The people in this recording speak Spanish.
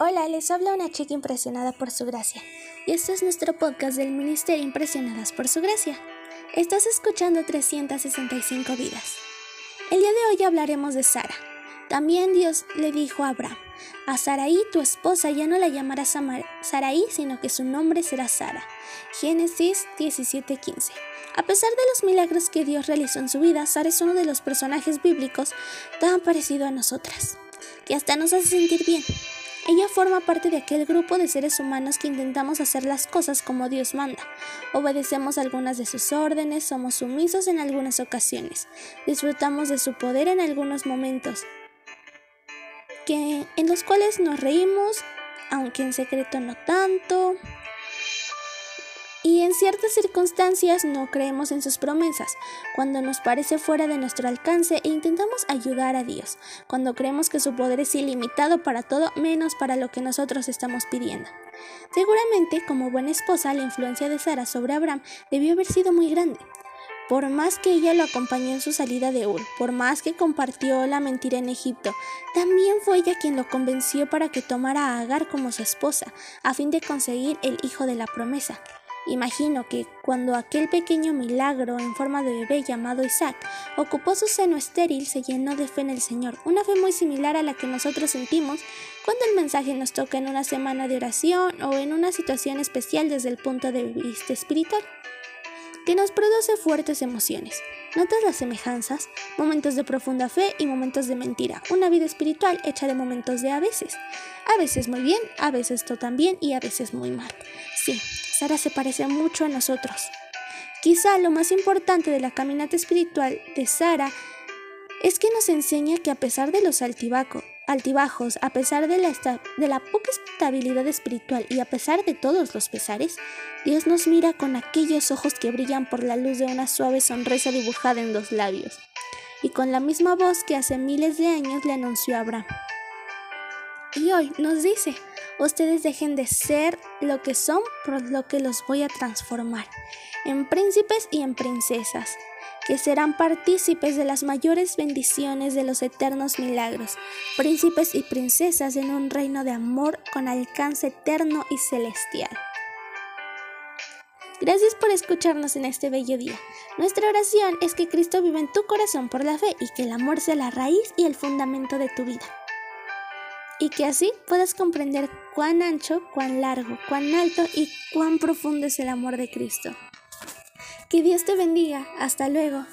Hola, les habla una chica impresionada por su gracia. Y este es nuestro podcast del Ministerio Impresionadas por su gracia. Estás escuchando 365 vidas. El día de hoy hablaremos de Sara. También Dios le dijo a Abraham, a Saraí tu esposa ya no la llamarás Saraí, sino que su nombre será Sara. Génesis 17:15. A pesar de los milagros que Dios realizó en su vida, Sara es uno de los personajes bíblicos tan parecido a nosotras, que hasta nos hace sentir bien. Ella forma parte de aquel grupo de seres humanos que intentamos hacer las cosas como Dios manda. Obedecemos algunas de sus órdenes, somos sumisos en algunas ocasiones, disfrutamos de su poder en algunos momentos, que, en los cuales nos reímos, aunque en secreto no tanto, y en ciertas circunstancias no creemos en sus promesas, cuando nos parece fuera de nuestro alcance e intentamos ayudar a Dios, cuando creemos que su poder es ilimitado para todo menos para lo que nosotros estamos pidiendo. Seguramente, como buena esposa, la influencia de Sara sobre Abraham debió haber sido muy grande. Por más que ella lo acompañó en su salida de Ur, por más que compartió la mentira en Egipto, también fue ella quien lo convenció para que tomara a Agar como su esposa, a fin de conseguir el hijo de la promesa. Imagino que cuando aquel pequeño milagro en forma de bebé llamado Isaac ocupó su seno estéril, se llenó de fe en el Señor, una fe muy similar a la que nosotros sentimos cuando el mensaje nos toca en una semana de oración o en una situación especial desde el punto de vista espiritual, que nos produce fuertes emociones. ¿Notas las semejanzas? Momentos de profunda fe y momentos de mentira. Una vida espiritual hecha de momentos de a veces. A veces muy bien, a veces todo tan bien y a veces muy mal. Sí, Sara se parece mucho a nosotros. Quizá lo más importante de la caminata espiritual de Sara es que nos enseña que a pesar de los altibajos, a pesar de la, de la poca estabilidad espiritual y a pesar de todos los pesares, Dios nos mira con aquellos ojos que brillan por la luz de una suave sonrisa dibujada en los labios, y con la misma voz que hace miles de años le anunció a Abraham. Y hoy nos dice, Ustedes dejen de ser lo que son por lo que los voy a transformar en príncipes y en princesas, que serán partícipes de las mayores bendiciones de los eternos milagros, príncipes y princesas en un reino de amor con alcance eterno y celestial. Gracias por escucharnos en este bello día. Nuestra oración es que Cristo viva en tu corazón por la fe y que el amor sea la raíz y el fundamento de tu vida y que así puedas comprender cuán ancho, cuán largo, cuán alto y cuán profundo es el amor de Cristo. Que Dios te bendiga. Hasta luego.